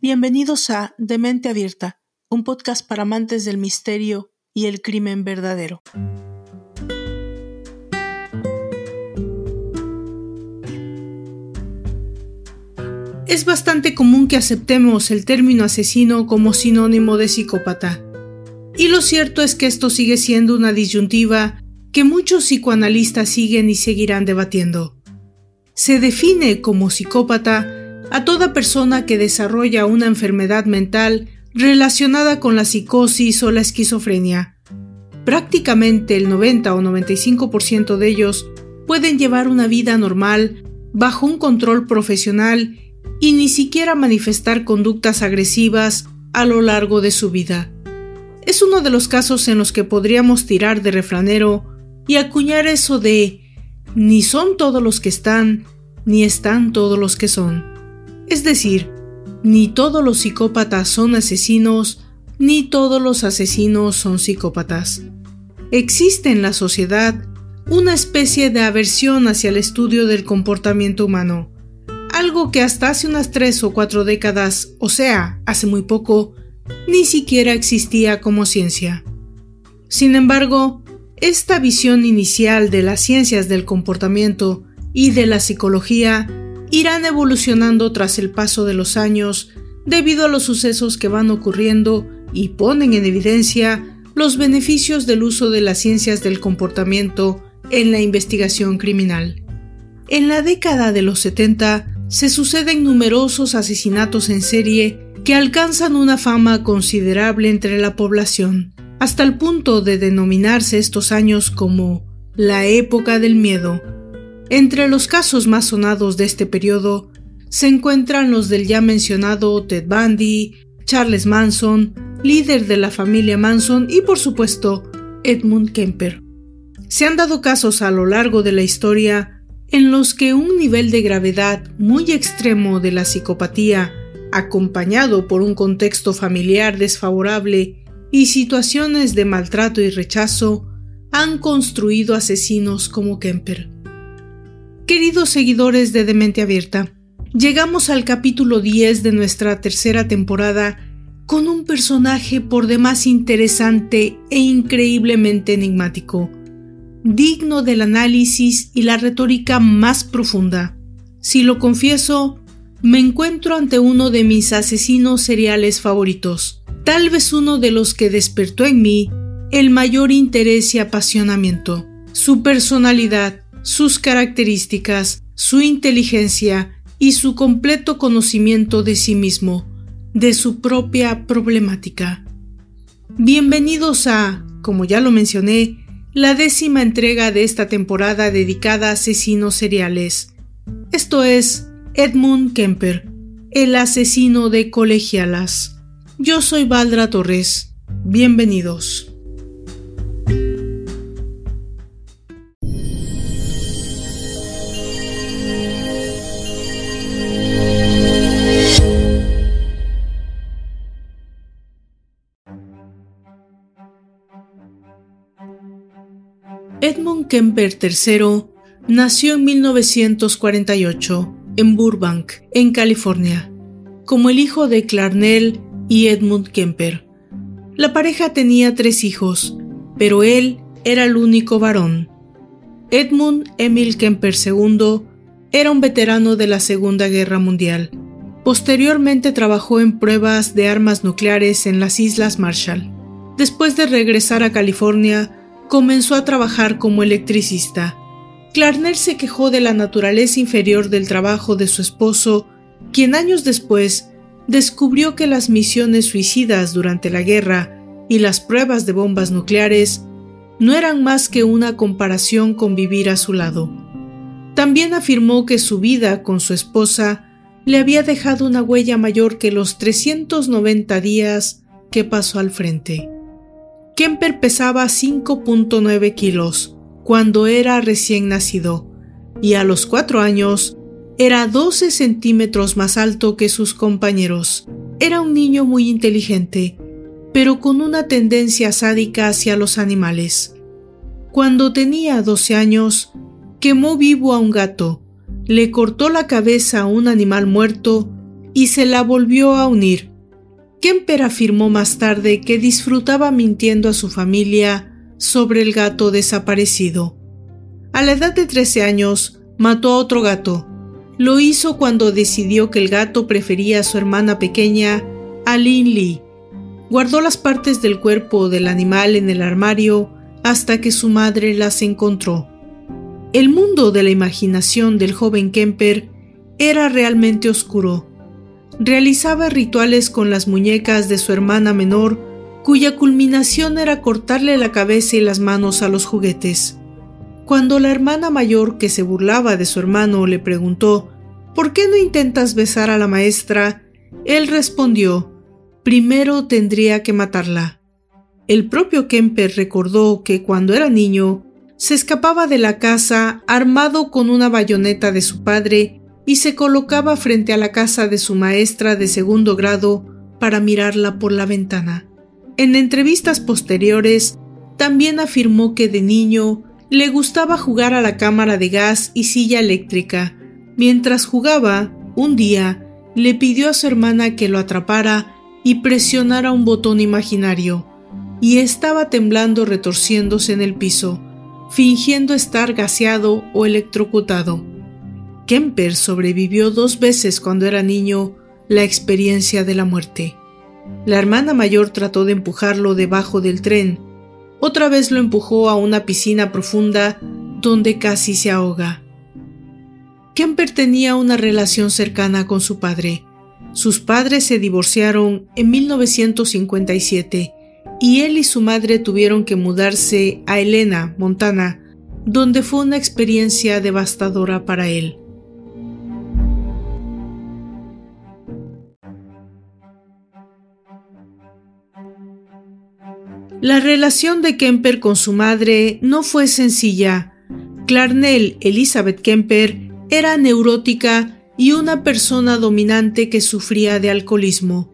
Bienvenidos a Demente Abierta, un podcast para amantes del misterio y el crimen verdadero. Es bastante común que aceptemos el término asesino como sinónimo de psicópata. Y lo cierto es que esto sigue siendo una disyuntiva que muchos psicoanalistas siguen y seguirán debatiendo. Se define como psicópata a toda persona que desarrolla una enfermedad mental relacionada con la psicosis o la esquizofrenia. Prácticamente el 90 o 95% de ellos pueden llevar una vida normal bajo un control profesional y ni siquiera manifestar conductas agresivas a lo largo de su vida. Es uno de los casos en los que podríamos tirar de refranero y acuñar eso de ni son todos los que están, ni están todos los que son. Es decir, ni todos los psicópatas son asesinos, ni todos los asesinos son psicópatas. Existe en la sociedad una especie de aversión hacia el estudio del comportamiento humano, algo que hasta hace unas tres o cuatro décadas, o sea, hace muy poco, ni siquiera existía como ciencia. Sin embargo, esta visión inicial de las ciencias del comportamiento y de la psicología irán evolucionando tras el paso de los años debido a los sucesos que van ocurriendo y ponen en evidencia los beneficios del uso de las ciencias del comportamiento en la investigación criminal. En la década de los 70 se suceden numerosos asesinatos en serie que alcanzan una fama considerable entre la población, hasta el punto de denominarse estos años como la época del miedo. Entre los casos más sonados de este periodo se encuentran los del ya mencionado Ted Bundy, Charles Manson, líder de la familia Manson y por supuesto Edmund Kemper. Se han dado casos a lo largo de la historia en los que un nivel de gravedad muy extremo de la psicopatía, acompañado por un contexto familiar desfavorable y situaciones de maltrato y rechazo, han construido asesinos como Kemper. Queridos seguidores de Demente Abierta, llegamos al capítulo 10 de nuestra tercera temporada con un personaje por demás interesante e increíblemente enigmático digno del análisis y la retórica más profunda. Si lo confieso, me encuentro ante uno de mis asesinos seriales favoritos, tal vez uno de los que despertó en mí el mayor interés y apasionamiento. Su personalidad, sus características, su inteligencia y su completo conocimiento de sí mismo, de su propia problemática. Bienvenidos a, como ya lo mencioné, la décima entrega de esta temporada dedicada a asesinos seriales. Esto es Edmund Kemper, el asesino de colegialas. Yo soy Valdra Torres. Bienvenidos. Edmund Kemper III nació en 1948 en Burbank, en California, como el hijo de Clarnell y Edmund Kemper. La pareja tenía tres hijos, pero él era el único varón. Edmund Emil Kemper II era un veterano de la Segunda Guerra Mundial. Posteriormente trabajó en pruebas de armas nucleares en las Islas Marshall. Después de regresar a California, comenzó a trabajar como electricista. Clarnell se quejó de la naturaleza inferior del trabajo de su esposo, quien años después descubrió que las misiones suicidas durante la guerra y las pruebas de bombas nucleares no eran más que una comparación con vivir a su lado. También afirmó que su vida con su esposa le había dejado una huella mayor que los 390 días que pasó al frente. Kemper pesaba 5.9 kilos cuando era recién nacido y a los cuatro años era 12 centímetros más alto que sus compañeros. Era un niño muy inteligente, pero con una tendencia sádica hacia los animales. Cuando tenía 12 años, quemó vivo a un gato, le cortó la cabeza a un animal muerto y se la volvió a unir. Kemper afirmó más tarde que disfrutaba mintiendo a su familia sobre el gato desaparecido. A la edad de 13 años, mató a otro gato. Lo hizo cuando decidió que el gato prefería a su hermana pequeña, Aline Lee. Guardó las partes del cuerpo del animal en el armario hasta que su madre las encontró. El mundo de la imaginación del joven Kemper era realmente oscuro. Realizaba rituales con las muñecas de su hermana menor, cuya culminación era cortarle la cabeza y las manos a los juguetes. Cuando la hermana mayor que se burlaba de su hermano le preguntó ¿Por qué no intentas besar a la maestra? Él respondió Primero tendría que matarla. El propio Kemper recordó que cuando era niño se escapaba de la casa armado con una bayoneta de su padre y se colocaba frente a la casa de su maestra de segundo grado para mirarla por la ventana. En entrevistas posteriores, también afirmó que de niño le gustaba jugar a la cámara de gas y silla eléctrica. Mientras jugaba, un día, le pidió a su hermana que lo atrapara y presionara un botón imaginario, y estaba temblando retorciéndose en el piso fingiendo estar gaseado o electrocutado. Kemper sobrevivió dos veces cuando era niño la experiencia de la muerte. La hermana mayor trató de empujarlo debajo del tren. Otra vez lo empujó a una piscina profunda donde casi se ahoga. Kemper tenía una relación cercana con su padre. Sus padres se divorciaron en 1957 y él y su madre tuvieron que mudarse a Helena, Montana, donde fue una experiencia devastadora para él. La relación de Kemper con su madre no fue sencilla. Clarnell Elizabeth Kemper era neurótica y una persona dominante que sufría de alcoholismo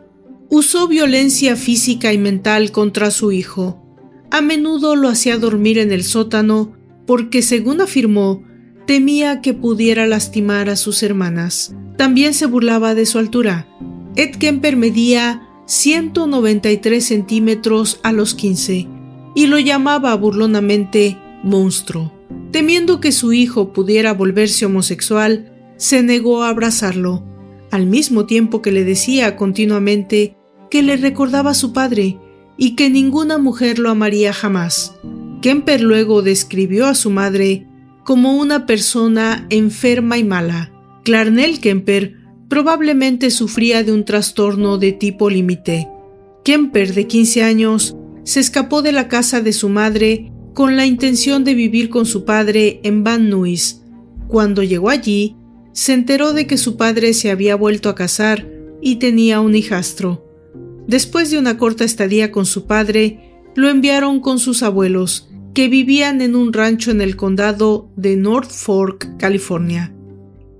usó violencia física y mental contra su hijo. A menudo lo hacía dormir en el sótano porque, según afirmó, temía que pudiera lastimar a sus hermanas. También se burlaba de su altura. Ed Kemper medía 193 centímetros a los 15 y lo llamaba burlonamente monstruo. Temiendo que su hijo pudiera volverse homosexual, se negó a abrazarlo, al mismo tiempo que le decía continuamente que le recordaba a su padre y que ninguna mujer lo amaría jamás. Kemper luego describió a su madre como una persona enferma y mala. Clarnell Kemper probablemente sufría de un trastorno de tipo límite. Kemper, de 15 años, se escapó de la casa de su madre con la intención de vivir con su padre en Van Nuys. Cuando llegó allí, se enteró de que su padre se había vuelto a casar y tenía un hijastro. Después de una corta estadía con su padre, lo enviaron con sus abuelos, que vivían en un rancho en el condado de North Fork, California.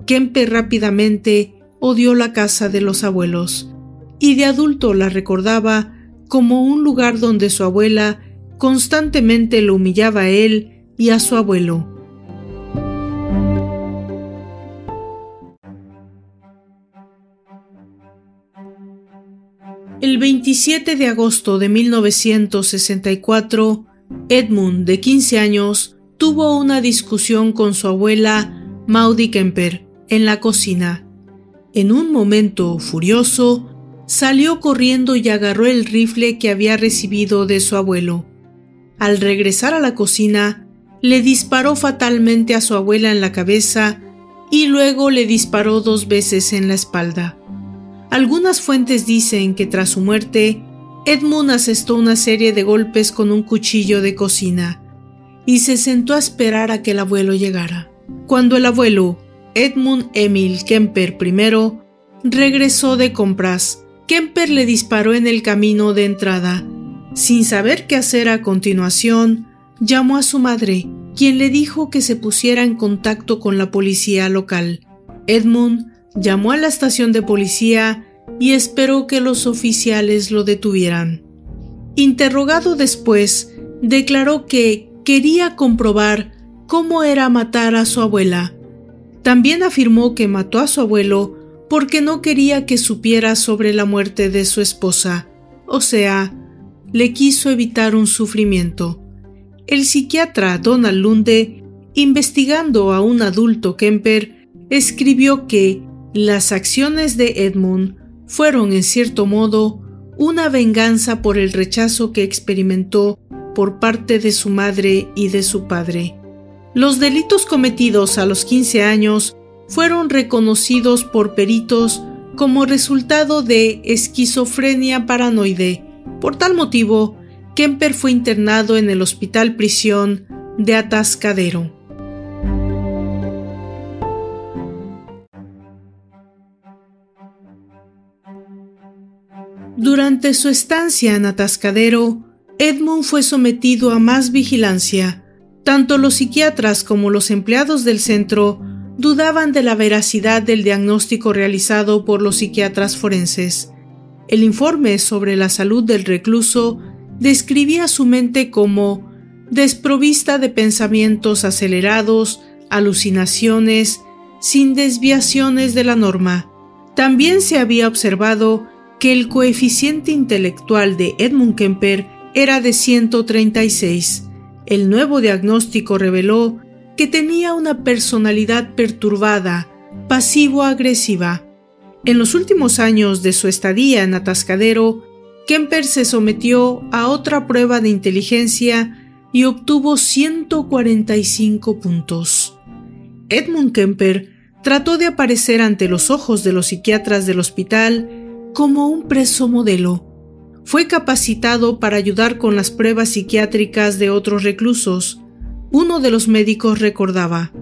Kempe rápidamente odió la casa de los abuelos, y de adulto la recordaba como un lugar donde su abuela constantemente lo humillaba a él y a su abuelo. El 27 de agosto de 1964, Edmund, de 15 años, tuvo una discusión con su abuela Maudie Kemper en la cocina. En un momento furioso, salió corriendo y agarró el rifle que había recibido de su abuelo. Al regresar a la cocina, le disparó fatalmente a su abuela en la cabeza y luego le disparó dos veces en la espalda. Algunas fuentes dicen que tras su muerte, Edmund asestó una serie de golpes con un cuchillo de cocina y se sentó a esperar a que el abuelo llegara. Cuando el abuelo, Edmund Emil Kemper I, regresó de compras, Kemper le disparó en el camino de entrada. Sin saber qué hacer a continuación, llamó a su madre, quien le dijo que se pusiera en contacto con la policía local. Edmund llamó a la estación de policía y esperó que los oficiales lo detuvieran. Interrogado después, declaró que quería comprobar cómo era matar a su abuela. También afirmó que mató a su abuelo porque no quería que supiera sobre la muerte de su esposa, o sea, le quiso evitar un sufrimiento. El psiquiatra Donald Lunde, investigando a un adulto Kemper, escribió que las acciones de Edmund fueron en cierto modo una venganza por el rechazo que experimentó por parte de su madre y de su padre. Los delitos cometidos a los 15 años fueron reconocidos por peritos como resultado de esquizofrenia paranoide. Por tal motivo, Kemper fue internado en el hospital prisión de Atascadero. Durante su estancia en Atascadero, Edmund fue sometido a más vigilancia. Tanto los psiquiatras como los empleados del centro dudaban de la veracidad del diagnóstico realizado por los psiquiatras forenses. El informe sobre la salud del recluso describía su mente como desprovista de pensamientos acelerados, alucinaciones, sin desviaciones de la norma. También se había observado que el coeficiente intelectual de Edmund Kemper era de 136. El nuevo diagnóstico reveló que tenía una personalidad perturbada, pasivo-agresiva. En los últimos años de su estadía en Atascadero, Kemper se sometió a otra prueba de inteligencia y obtuvo 145 puntos. Edmund Kemper trató de aparecer ante los ojos de los psiquiatras del hospital como un preso modelo. Fue capacitado para ayudar con las pruebas psiquiátricas de otros reclusos. Uno de los médicos recordaba,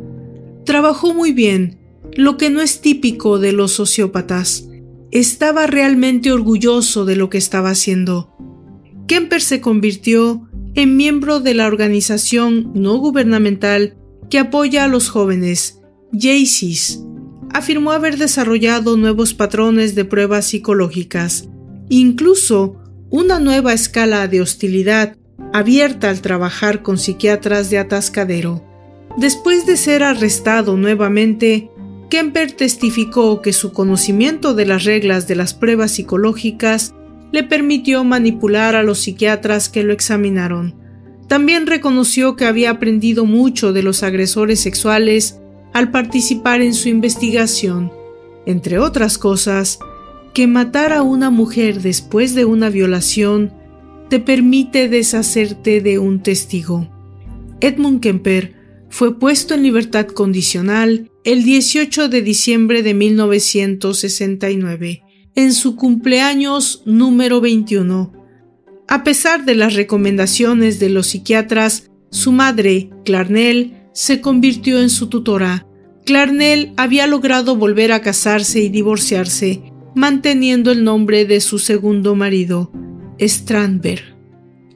Trabajó muy bien, lo que no es típico de los sociópatas estaba realmente orgulloso de lo que estaba haciendo. Kemper se convirtió en miembro de la organización no gubernamental que apoya a los jóvenes, JACES. Afirmó haber desarrollado nuevos patrones de pruebas psicológicas, incluso una nueva escala de hostilidad abierta al trabajar con psiquiatras de atascadero. Después de ser arrestado nuevamente, Kemper testificó que su conocimiento de las reglas de las pruebas psicológicas le permitió manipular a los psiquiatras que lo examinaron. También reconoció que había aprendido mucho de los agresores sexuales al participar en su investigación, entre otras cosas, que matar a una mujer después de una violación te permite deshacerte de un testigo. Edmund Kemper fue puesto en libertad condicional el 18 de diciembre de 1969, en su cumpleaños número 21. A pesar de las recomendaciones de los psiquiatras, su madre, Clarnell, se convirtió en su tutora. Clarnell había logrado volver a casarse y divorciarse, manteniendo el nombre de su segundo marido, Strandberg.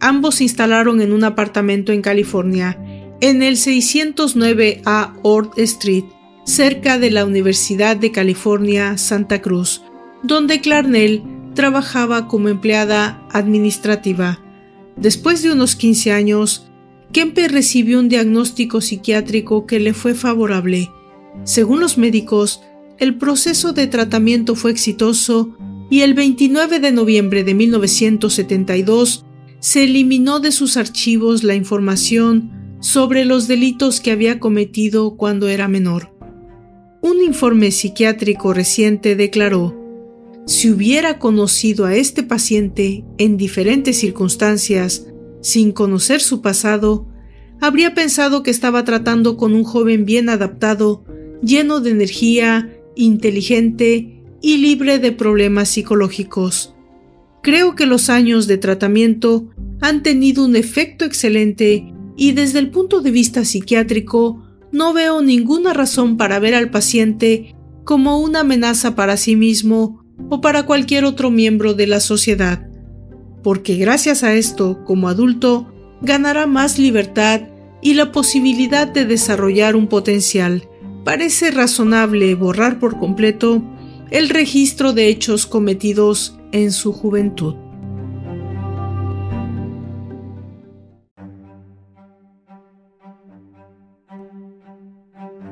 Ambos se instalaron en un apartamento en California, en el 609A Ord Street, cerca de la Universidad de California, Santa Cruz, donde Clarnell trabajaba como empleada administrativa. Después de unos 15 años, Kempe recibió un diagnóstico psiquiátrico que le fue favorable. Según los médicos, el proceso de tratamiento fue exitoso y el 29 de noviembre de 1972 se eliminó de sus archivos la información sobre los delitos que había cometido cuando era menor. Un informe psiquiátrico reciente declaró, si hubiera conocido a este paciente en diferentes circunstancias, sin conocer su pasado, habría pensado que estaba tratando con un joven bien adaptado, lleno de energía, inteligente y libre de problemas psicológicos. Creo que los años de tratamiento han tenido un efecto excelente y desde el punto de vista psiquiátrico no veo ninguna razón para ver al paciente como una amenaza para sí mismo o para cualquier otro miembro de la sociedad, porque gracias a esto, como adulto, ganará más libertad y la posibilidad de desarrollar un potencial. Parece razonable borrar por completo el registro de hechos cometidos en su juventud.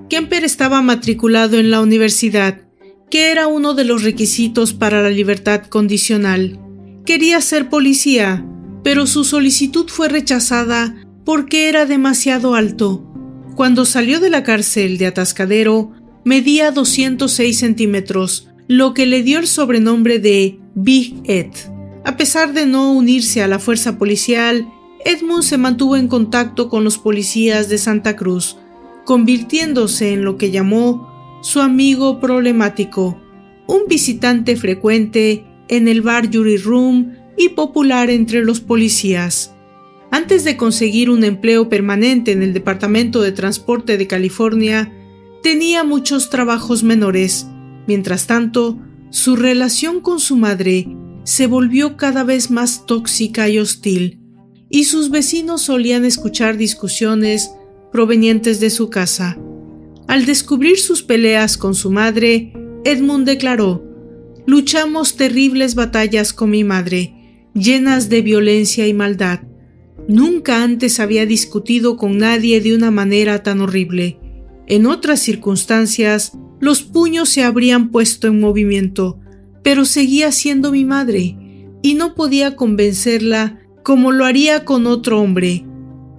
Kemper estaba matriculado en la universidad, que era uno de los requisitos para la libertad condicional. Quería ser policía, pero su solicitud fue rechazada porque era demasiado alto. Cuando salió de la cárcel de Atascadero, medía 206 centímetros, lo que le dio el sobrenombre de Big Ed. A pesar de no unirse a la fuerza policial, Edmund se mantuvo en contacto con los policías de Santa Cruz, convirtiéndose en lo que llamó su amigo problemático, un visitante frecuente en el bar Jury Room y popular entre los policías. Antes de conseguir un empleo permanente en el Departamento de Transporte de California, tenía muchos trabajos menores. Mientras tanto, su relación con su madre se volvió cada vez más tóxica y hostil, y sus vecinos solían escuchar discusiones provenientes de su casa. Al descubrir sus peleas con su madre, Edmund declaró, Luchamos terribles batallas con mi madre, llenas de violencia y maldad. Nunca antes había discutido con nadie de una manera tan horrible. En otras circunstancias, los puños se habrían puesto en movimiento, pero seguía siendo mi madre, y no podía convencerla como lo haría con otro hombre.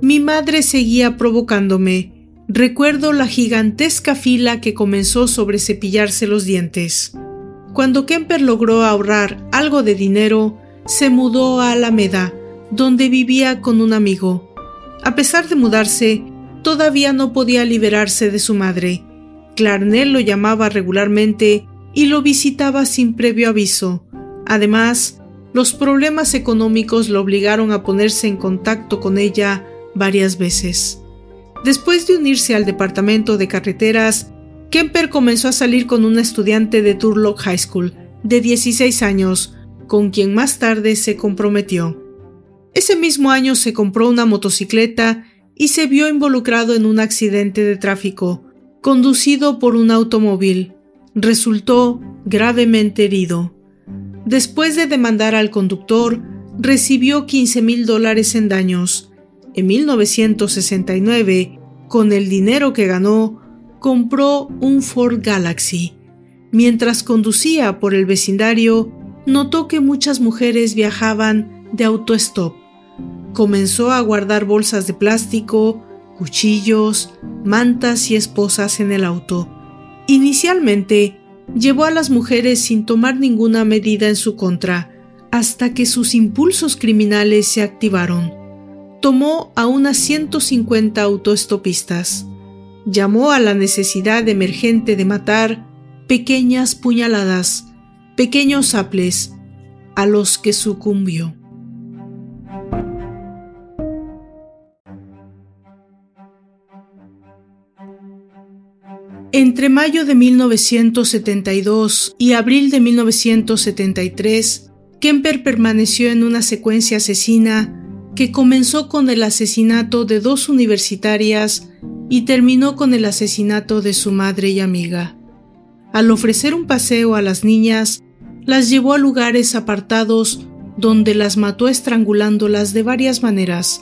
Mi madre seguía provocándome. Recuerdo la gigantesca fila que comenzó sobre cepillarse los dientes. Cuando Kemper logró ahorrar algo de dinero, se mudó a Alameda, donde vivía con un amigo. A pesar de mudarse, todavía no podía liberarse de su madre. Clarnell lo llamaba regularmente y lo visitaba sin previo aviso. Además, los problemas económicos lo obligaron a ponerse en contacto con ella varias veces. Después de unirse al departamento de carreteras, Kemper comenzó a salir con una estudiante de Turlock High School de 16 años, con quien más tarde se comprometió. Ese mismo año se compró una motocicleta y se vio involucrado en un accidente de tráfico, conducido por un automóvil. Resultó gravemente herido. Después de demandar al conductor, recibió 15 mil dólares en daños. En 1969, con el dinero que ganó, compró un Ford Galaxy. Mientras conducía por el vecindario, notó que muchas mujeres viajaban de autostop. Comenzó a guardar bolsas de plástico, cuchillos, mantas y esposas en el auto. Inicialmente, llevó a las mujeres sin tomar ninguna medida en su contra, hasta que sus impulsos criminales se activaron. Tomó a unas 150 autoestopistas. Llamó a la necesidad emergente de matar pequeñas puñaladas, pequeños aples, a los que sucumbió. Entre mayo de 1972 y abril de 1973, Kemper permaneció en una secuencia asesina que comenzó con el asesinato de dos universitarias y terminó con el asesinato de su madre y amiga. Al ofrecer un paseo a las niñas, las llevó a lugares apartados donde las mató estrangulándolas de varias maneras,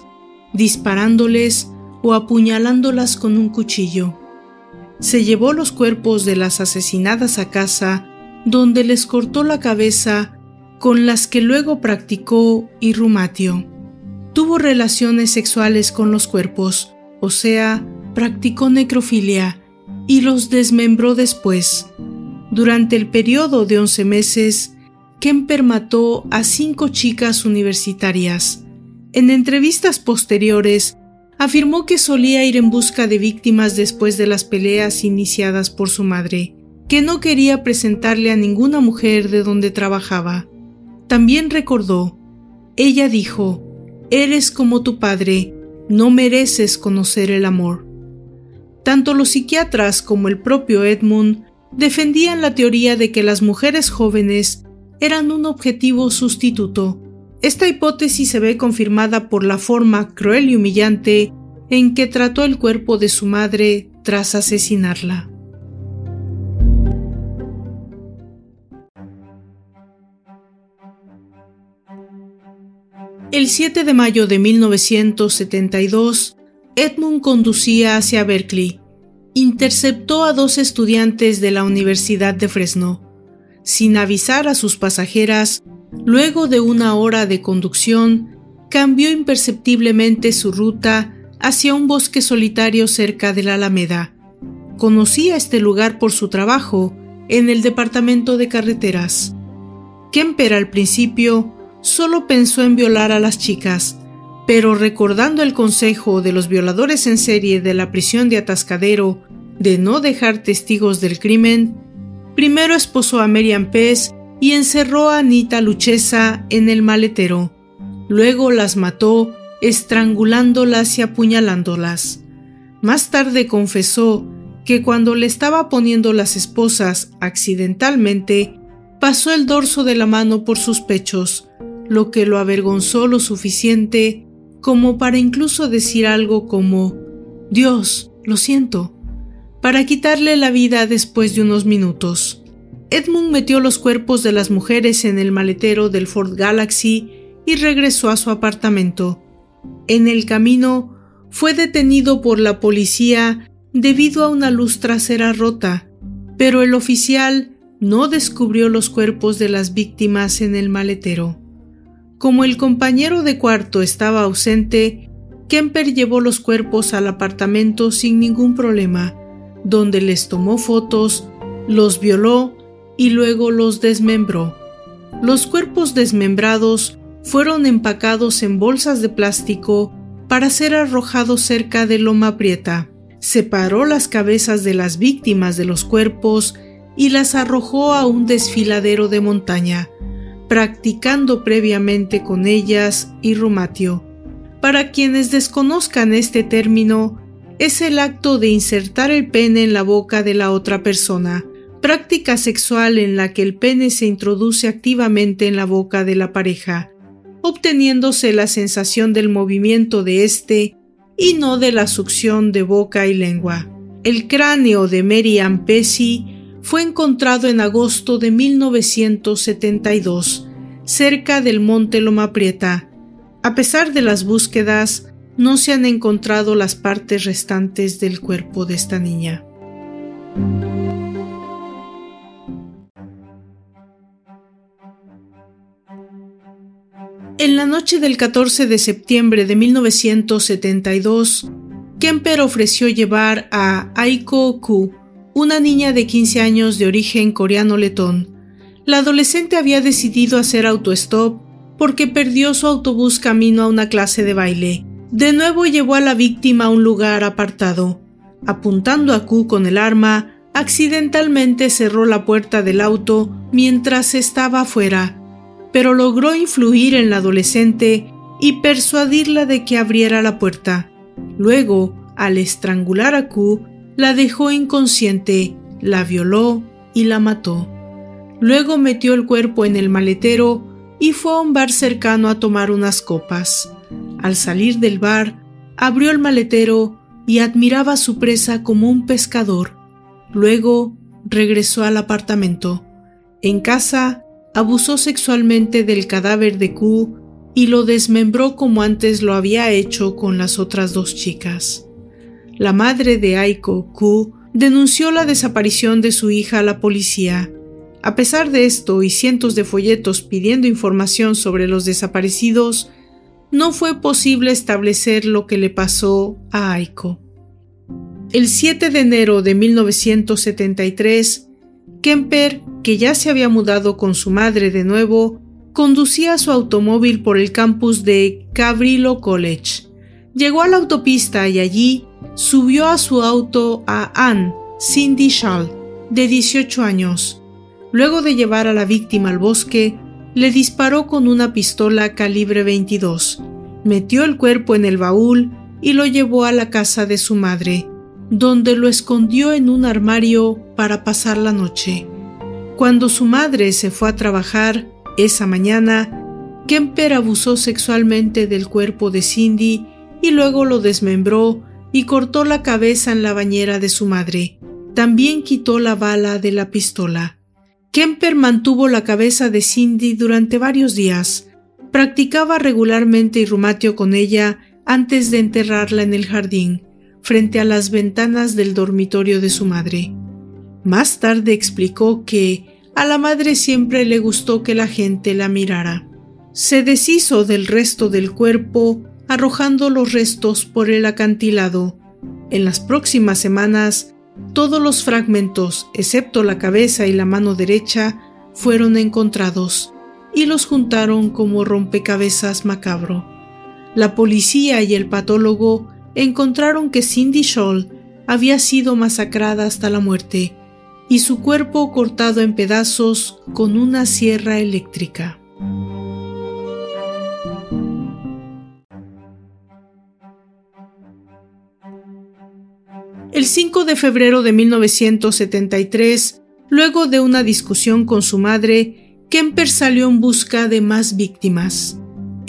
disparándoles o apuñalándolas con un cuchillo se llevó los cuerpos de las asesinadas a casa, donde les cortó la cabeza, con las que luego practicó irrumatio. Tuvo relaciones sexuales con los cuerpos, o sea, practicó necrofilia, y los desmembró después. Durante el periodo de once meses, Kemper mató a cinco chicas universitarias. En entrevistas posteriores, afirmó que solía ir en busca de víctimas después de las peleas iniciadas por su madre, que no quería presentarle a ninguna mujer de donde trabajaba. También recordó, ella dijo, Eres como tu padre, no mereces conocer el amor. Tanto los psiquiatras como el propio Edmund defendían la teoría de que las mujeres jóvenes eran un objetivo sustituto esta hipótesis se ve confirmada por la forma cruel y humillante en que trató el cuerpo de su madre tras asesinarla. El 7 de mayo de 1972, Edmund conducía hacia Berkeley. interceptó a dos estudiantes de la Universidad de Fresno. Sin avisar a sus pasajeras, luego de una hora de conducción, cambió imperceptiblemente su ruta hacia un bosque solitario cerca de la Alameda. Conocía este lugar por su trabajo en el departamento de carreteras. Kemper al principio solo pensó en violar a las chicas, pero recordando el consejo de los violadores en serie de la prisión de Atascadero de no dejar testigos del crimen, primero esposó a Miriam Pez y encerró a Anita Luchesa en el maletero. Luego las mató, estrangulándolas y apuñalándolas. Más tarde confesó que cuando le estaba poniendo las esposas accidentalmente, pasó el dorso de la mano por sus pechos, lo que lo avergonzó lo suficiente como para incluso decir algo como Dios, lo siento, para quitarle la vida después de unos minutos. Edmund metió los cuerpos de las mujeres en el maletero del Ford Galaxy y regresó a su apartamento. En el camino fue detenido por la policía debido a una luz trasera rota, pero el oficial no descubrió los cuerpos de las víctimas en el maletero. Como el compañero de cuarto estaba ausente, Kemper llevó los cuerpos al apartamento sin ningún problema, donde les tomó fotos, los violó y luego los desmembró. Los cuerpos desmembrados fueron empacados en bolsas de plástico para ser arrojados cerca de Loma Prieta. Separó las cabezas de las víctimas de los cuerpos y las arrojó a un desfiladero de montaña, practicando previamente con ellas y rumatio. Para quienes desconozcan este término, es el acto de insertar el pene en la boca de la otra persona, práctica sexual en la que el pene se introduce activamente en la boca de la pareja, obteniéndose la sensación del movimiento de éste y no de la succión de boca y lengua. El cráneo de Mary Ann fue encontrado en agosto de 1972, cerca del monte Loma Prieta. A pesar de las búsquedas, no se han encontrado las partes restantes del cuerpo de esta niña. En la noche del 14 de septiembre de 1972, Kemper ofreció llevar a Aiko Ku, una niña de 15 años de origen coreano-letón. La adolescente había decidido hacer autostop porque perdió su autobús camino a una clase de baile. De nuevo llevó a la víctima a un lugar apartado. Apuntando a Q con el arma, accidentalmente cerró la puerta del auto mientras estaba afuera, pero logró influir en la adolescente y persuadirla de que abriera la puerta. Luego, al estrangular a Q, la dejó inconsciente, la violó y la mató. Luego metió el cuerpo en el maletero y fue a un bar cercano a tomar unas copas. Al salir del bar, abrió el maletero y admiraba a su presa como un pescador. Luego regresó al apartamento. En casa, abusó sexualmente del cadáver de Q y lo desmembró como antes lo había hecho con las otras dos chicas la madre de Aiko, Ku, denunció la desaparición de su hija a la policía. A pesar de esto y cientos de folletos pidiendo información sobre los desaparecidos, no fue posible establecer lo que le pasó a Aiko. El 7 de enero de 1973, Kemper, que ya se había mudado con su madre de nuevo, conducía su automóvil por el campus de Cabrillo College. Llegó a la autopista y allí subió a su auto a Anne Cindy Schall, de 18 años. Luego de llevar a la víctima al bosque, le disparó con una pistola calibre 22, metió el cuerpo en el baúl y lo llevó a la casa de su madre, donde lo escondió en un armario para pasar la noche. Cuando su madre se fue a trabajar esa mañana, Kemper abusó sexualmente del cuerpo de Cindy y luego lo desmembró y cortó la cabeza en la bañera de su madre. También quitó la bala de la pistola. Kemper mantuvo la cabeza de Cindy durante varios días. Practicaba regularmente irrumatio con ella antes de enterrarla en el jardín. Frente a las ventanas del dormitorio de su madre. Más tarde explicó que a la madre siempre le gustó que la gente la mirara. Se deshizo del resto del cuerpo arrojando los restos por el acantilado. En las próximas semanas, todos los fragmentos, excepto la cabeza y la mano derecha, fueron encontrados y los juntaron como rompecabezas macabro. La policía y el patólogo encontraron que Cindy Scholl había sido masacrada hasta la muerte y su cuerpo cortado en pedazos con una sierra eléctrica. El 5 de febrero de 1973, luego de una discusión con su madre, Kemper salió en busca de más víctimas.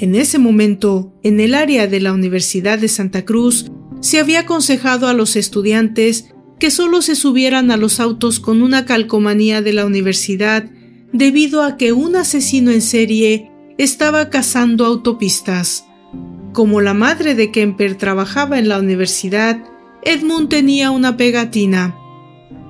En ese momento, en el área de la Universidad de Santa Cruz, se había aconsejado a los estudiantes que solo se subieran a los autos con una calcomanía de la universidad debido a que un asesino en serie estaba cazando autopistas. Como la madre de Kemper trabajaba en la universidad, Edmund tenía una pegatina.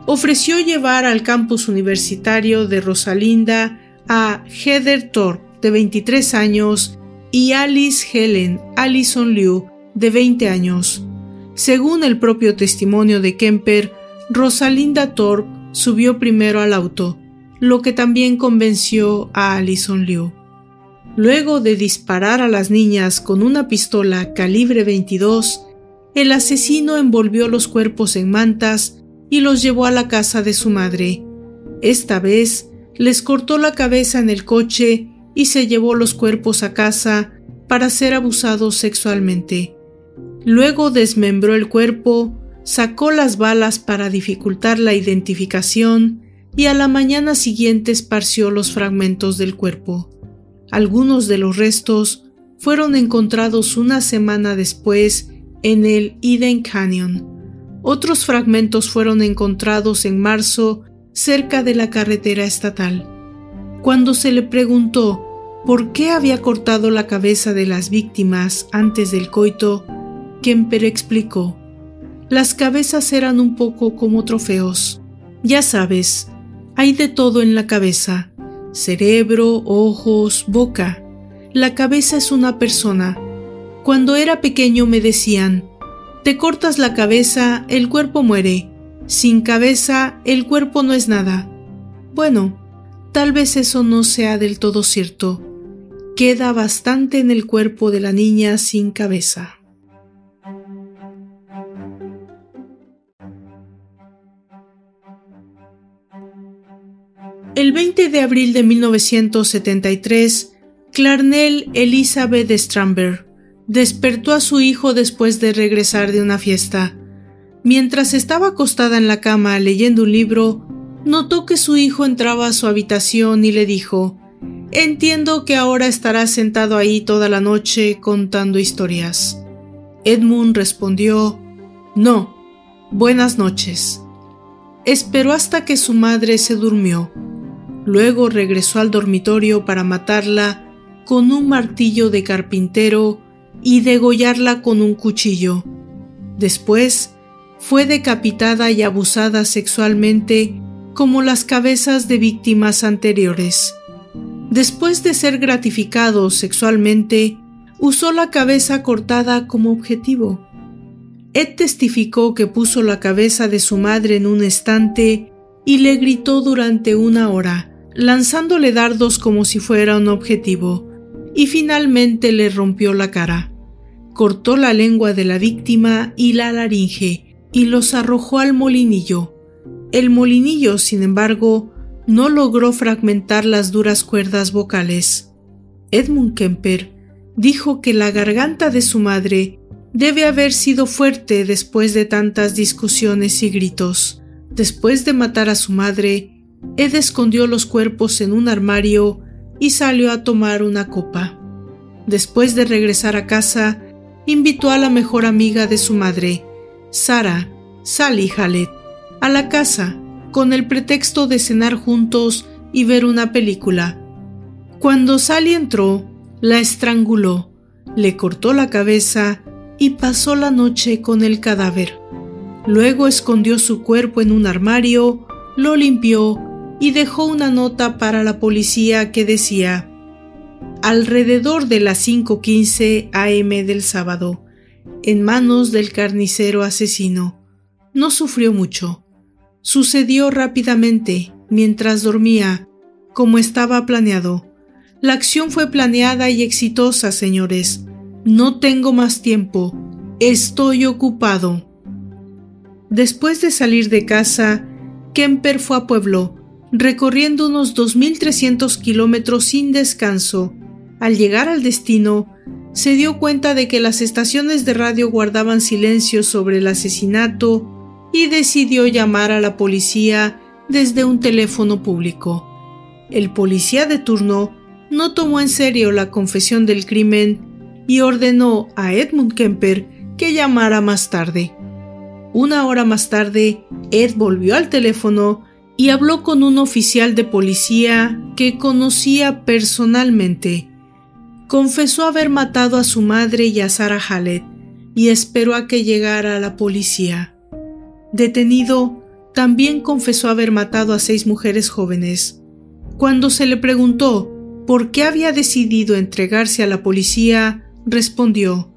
Ofreció llevar al campus universitario de Rosalinda a Heather Thorpe, de 23 años, y Alice Helen Allison Liu, de 20 años. Según el propio testimonio de Kemper, Rosalinda Thorpe subió primero al auto, lo que también convenció a Allison Liu. Luego de disparar a las niñas con una pistola calibre 22, el asesino envolvió los cuerpos en mantas y los llevó a la casa de su madre. Esta vez les cortó la cabeza en el coche y se llevó los cuerpos a casa para ser abusados sexualmente. Luego desmembró el cuerpo, sacó las balas para dificultar la identificación y a la mañana siguiente esparció los fragmentos del cuerpo. Algunos de los restos fueron encontrados una semana después en el Eden Canyon. Otros fragmentos fueron encontrados en marzo cerca de la carretera estatal. Cuando se le preguntó por qué había cortado la cabeza de las víctimas antes del coito, Kemper explicó, las cabezas eran un poco como trofeos. Ya sabes, hay de todo en la cabeza, cerebro, ojos, boca. La cabeza es una persona, cuando era pequeño me decían, te cortas la cabeza, el cuerpo muere. Sin cabeza, el cuerpo no es nada. Bueno, tal vez eso no sea del todo cierto. Queda bastante en el cuerpo de la niña sin cabeza. El 20 de abril de 1973, Clarnell Elizabeth Stramberg despertó a su hijo después de regresar de una fiesta. Mientras estaba acostada en la cama leyendo un libro, notó que su hijo entraba a su habitación y le dijo Entiendo que ahora estarás sentado ahí toda la noche contando historias. Edmund respondió No, buenas noches. Esperó hasta que su madre se durmió. Luego regresó al dormitorio para matarla con un martillo de carpintero y degollarla con un cuchillo. Después, fue decapitada y abusada sexualmente como las cabezas de víctimas anteriores. Después de ser gratificado sexualmente, usó la cabeza cortada como objetivo. Ed testificó que puso la cabeza de su madre en un estante y le gritó durante una hora, lanzándole dardos como si fuera un objetivo, y finalmente le rompió la cara cortó la lengua de la víctima y la laringe y los arrojó al molinillo. El molinillo, sin embargo, no logró fragmentar las duras cuerdas vocales. Edmund Kemper dijo que la garganta de su madre debe haber sido fuerte después de tantas discusiones y gritos. Después de matar a su madre, Ed escondió los cuerpos en un armario y salió a tomar una copa. Después de regresar a casa, invitó a la mejor amiga de su madre, Sara, Sally Hallet, a la casa con el pretexto de cenar juntos y ver una película. Cuando Sally entró, la estranguló, le cortó la cabeza y pasó la noche con el cadáver. Luego escondió su cuerpo en un armario, lo limpió y dejó una nota para la policía que decía alrededor de las 5.15 am del sábado, en manos del carnicero asesino. No sufrió mucho. Sucedió rápidamente, mientras dormía, como estaba planeado. La acción fue planeada y exitosa, señores. No tengo más tiempo. Estoy ocupado. Después de salir de casa, Kemper fue a Pueblo, recorriendo unos 2.300 kilómetros sin descanso. Al llegar al destino, se dio cuenta de que las estaciones de radio guardaban silencio sobre el asesinato y decidió llamar a la policía desde un teléfono público. El policía de turno no tomó en serio la confesión del crimen y ordenó a Edmund Kemper que llamara más tarde. Una hora más tarde, Ed volvió al teléfono y habló con un oficial de policía que conocía personalmente. Confesó haber matado a su madre y a Sarah Hallett y esperó a que llegara la policía. Detenido, también confesó haber matado a seis mujeres jóvenes. Cuando se le preguntó por qué había decidido entregarse a la policía, respondió,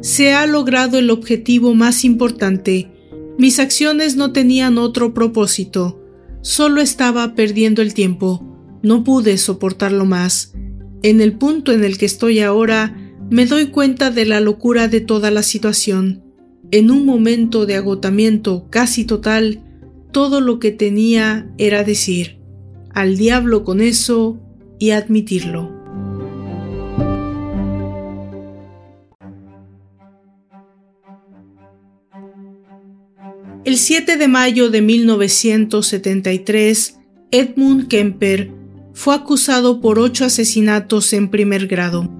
Se ha logrado el objetivo más importante. Mis acciones no tenían otro propósito. Solo estaba perdiendo el tiempo. No pude soportarlo más. En el punto en el que estoy ahora, me doy cuenta de la locura de toda la situación. En un momento de agotamiento casi total, todo lo que tenía era decir, al diablo con eso, y admitirlo. El 7 de mayo de 1973, Edmund Kemper fue acusado por ocho asesinatos en primer grado.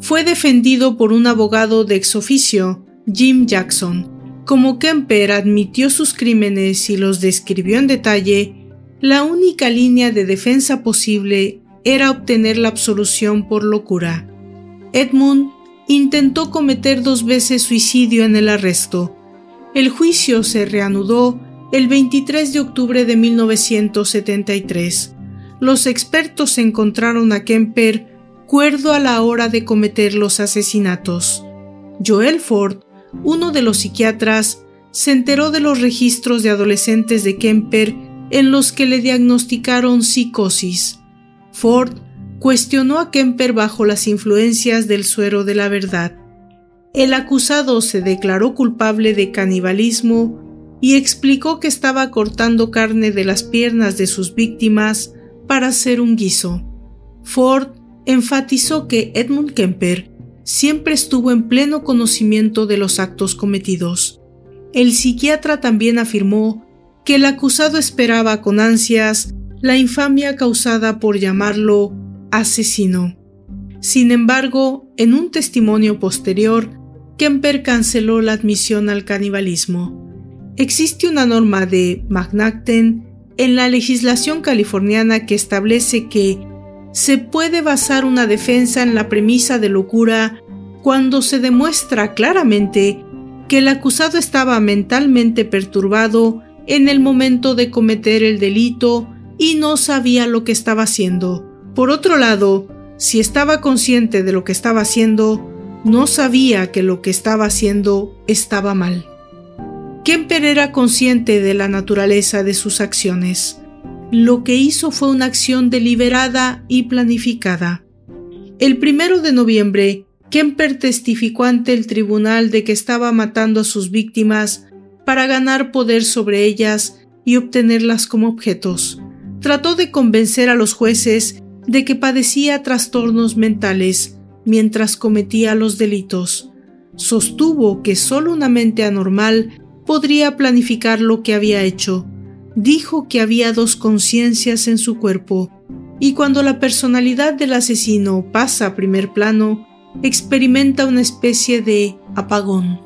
Fue defendido por un abogado de ex oficio, Jim Jackson. Como Kemper admitió sus crímenes y los describió en detalle, la única línea de defensa posible era obtener la absolución por locura. Edmund intentó cometer dos veces suicidio en el arresto. El juicio se reanudó el 23 de octubre de 1973. Los expertos encontraron a Kemper cuerdo a la hora de cometer los asesinatos. Joel Ford, uno de los psiquiatras, se enteró de los registros de adolescentes de Kemper en los que le diagnosticaron psicosis. Ford cuestionó a Kemper bajo las influencias del suero de la verdad. El acusado se declaró culpable de canibalismo y explicó que estaba cortando carne de las piernas de sus víctimas para hacer un guiso. Ford enfatizó que Edmund Kemper siempre estuvo en pleno conocimiento de los actos cometidos. El psiquiatra también afirmó que el acusado esperaba con ansias la infamia causada por llamarlo asesino. Sin embargo, en un testimonio posterior, Kemper canceló la admisión al canibalismo. Existe una norma de Magnaten en la legislación californiana que establece que se puede basar una defensa en la premisa de locura cuando se demuestra claramente que el acusado estaba mentalmente perturbado en el momento de cometer el delito y no sabía lo que estaba haciendo. Por otro lado, si estaba consciente de lo que estaba haciendo, no sabía que lo que estaba haciendo estaba mal. Kemper era consciente de la naturaleza de sus acciones. Lo que hizo fue una acción deliberada y planificada. El primero de noviembre, Kemper testificó ante el tribunal de que estaba matando a sus víctimas para ganar poder sobre ellas y obtenerlas como objetos trató de convencer a los jueces de que padecía trastornos mentales mientras cometía los delitos. Sostuvo que solo una mente anormal podría planificar lo que había hecho. Dijo que había dos conciencias en su cuerpo, y cuando la personalidad del asesino pasa a primer plano, experimenta una especie de apagón.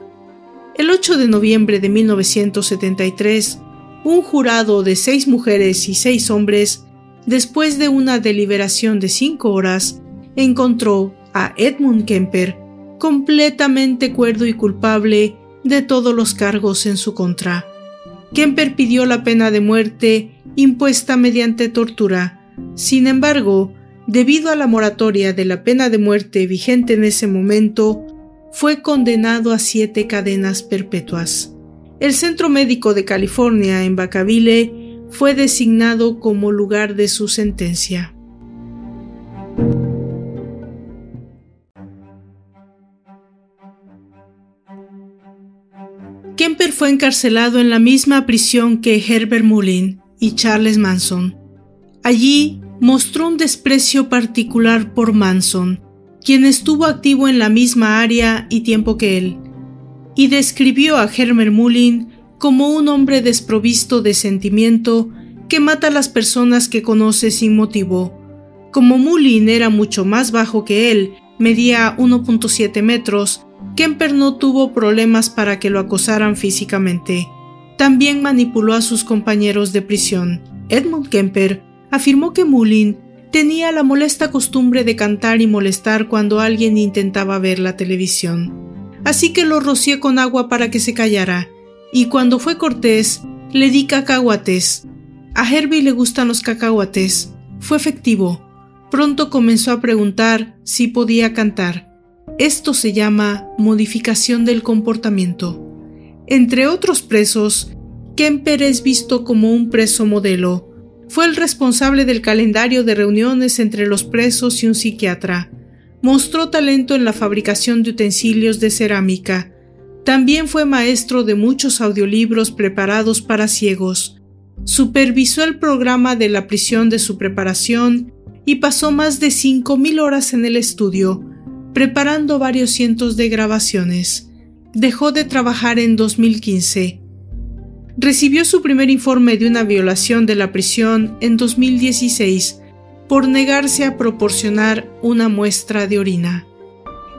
El 8 de noviembre de 1973, un jurado de seis mujeres y seis hombres, después de una deliberación de cinco horas, encontró a Edmund Kemper completamente cuerdo y culpable de todos los cargos en su contra. Kemper pidió la pena de muerte impuesta mediante tortura. Sin embargo, debido a la moratoria de la pena de muerte vigente en ese momento, fue condenado a siete cadenas perpetuas. El Centro Médico de California en Vacaville fue designado como lugar de su sentencia. Fue encarcelado en la misma prisión que Herbert Mullin y Charles Manson. Allí mostró un desprecio particular por Manson, quien estuvo activo en la misma área y tiempo que él, y describió a Herbert Mullin como un hombre desprovisto de sentimiento que mata a las personas que conoce sin motivo. Como Mullin era mucho más bajo que él, medía 1.7 metros, Kemper no tuvo problemas para que lo acosaran físicamente. También manipuló a sus compañeros de prisión. Edmund Kemper afirmó que Mullin tenía la molesta costumbre de cantar y molestar cuando alguien intentaba ver la televisión. Así que lo rocié con agua para que se callara, y cuando fue cortés, le di cacahuates. A Herbie le gustan los cacahuates. Fue efectivo. Pronto comenzó a preguntar si podía cantar. Esto se llama modificación del comportamiento. Entre otros presos, Kemper es visto como un preso modelo. Fue el responsable del calendario de reuniones entre los presos y un psiquiatra. Mostró talento en la fabricación de utensilios de cerámica. También fue maestro de muchos audiolibros preparados para ciegos. Supervisó el programa de la prisión de su preparación y pasó más de 5.000 horas en el estudio, preparando varios cientos de grabaciones. Dejó de trabajar en 2015. Recibió su primer informe de una violación de la prisión en 2016 por negarse a proporcionar una muestra de orina.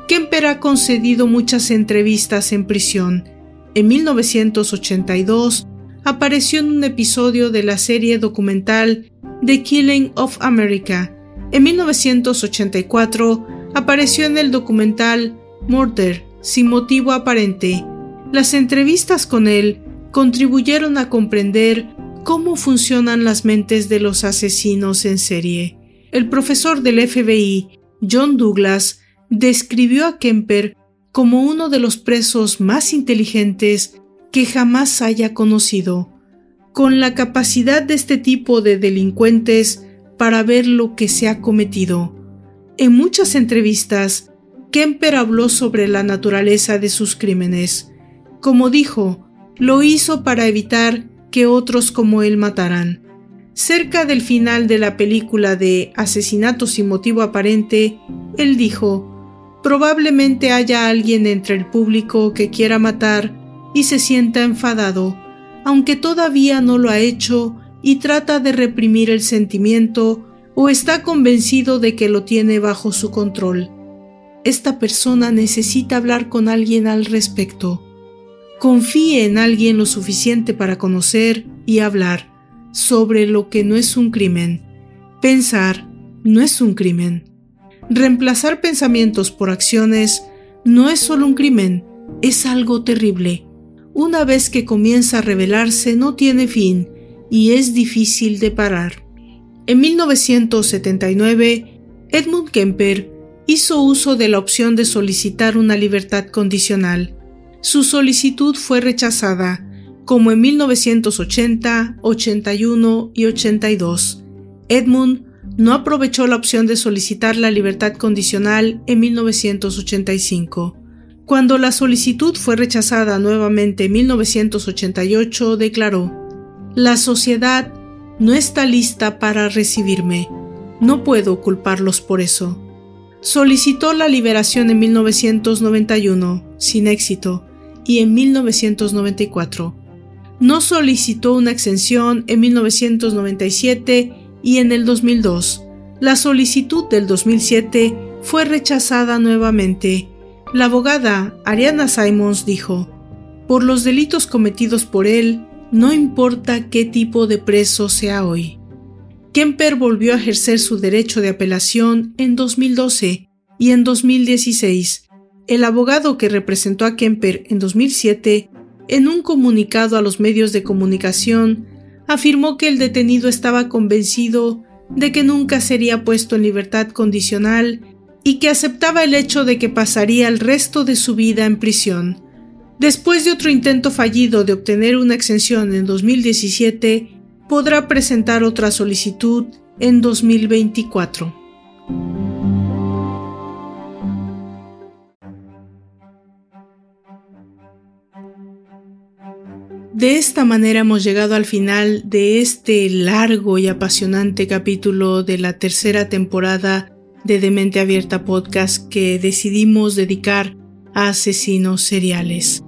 Kemper ha concedido muchas entrevistas en prisión. En 1982 apareció en un episodio de la serie documental The Killing of America. En 1984 apareció en el documental Murder, sin motivo aparente. Las entrevistas con él contribuyeron a comprender cómo funcionan las mentes de los asesinos en serie. El profesor del FBI, John Douglas, describió a Kemper como uno de los presos más inteligentes que jamás haya conocido, con la capacidad de este tipo de delincuentes para ver lo que se ha cometido en muchas entrevistas, Kemper habló sobre la naturaleza de sus crímenes. Como dijo, lo hizo para evitar que otros como él mataran. Cerca del final de la película de Asesinato sin motivo aparente, él dijo, probablemente haya alguien entre el público que quiera matar y se sienta enfadado, aunque todavía no lo ha hecho y trata de reprimir el sentimiento o está convencido de que lo tiene bajo su control. Esta persona necesita hablar con alguien al respecto. Confíe en alguien lo suficiente para conocer y hablar sobre lo que no es un crimen. Pensar no es un crimen. Reemplazar pensamientos por acciones no es solo un crimen, es algo terrible. Una vez que comienza a revelarse no tiene fin y es difícil de parar. En 1979, Edmund Kemper hizo uso de la opción de solicitar una libertad condicional. Su solicitud fue rechazada, como en 1980, 81 y 82. Edmund no aprovechó la opción de solicitar la libertad condicional en 1985. Cuando la solicitud fue rechazada nuevamente en 1988, declaró, La sociedad no está lista para recibirme. No puedo culparlos por eso. Solicitó la liberación en 1991, sin éxito, y en 1994. No solicitó una exención en 1997 y en el 2002. La solicitud del 2007 fue rechazada nuevamente. La abogada Ariana Simons dijo, por los delitos cometidos por él, no importa qué tipo de preso sea hoy. Kemper volvió a ejercer su derecho de apelación en 2012 y en 2016. El abogado que representó a Kemper en 2007, en un comunicado a los medios de comunicación, afirmó que el detenido estaba convencido de que nunca sería puesto en libertad condicional y que aceptaba el hecho de que pasaría el resto de su vida en prisión. Después de otro intento fallido de obtener una exención en 2017, podrá presentar otra solicitud en 2024. De esta manera hemos llegado al final de este largo y apasionante capítulo de la tercera temporada de Demente Abierta Podcast que decidimos dedicar a asesinos seriales.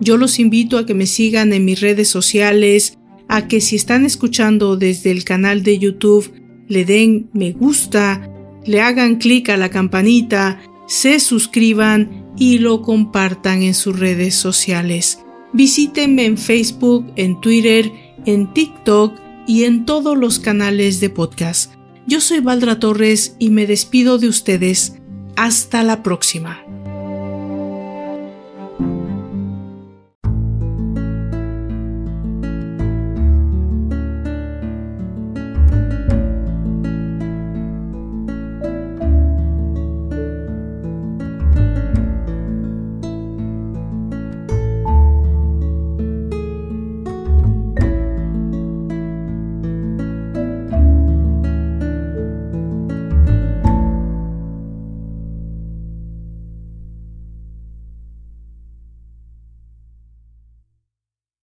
Yo los invito a que me sigan en mis redes sociales, a que si están escuchando desde el canal de YouTube le den me gusta, le hagan clic a la campanita, se suscriban y lo compartan en sus redes sociales. Visítenme en Facebook, en Twitter, en TikTok y en todos los canales de podcast. Yo soy Valdra Torres y me despido de ustedes. Hasta la próxima.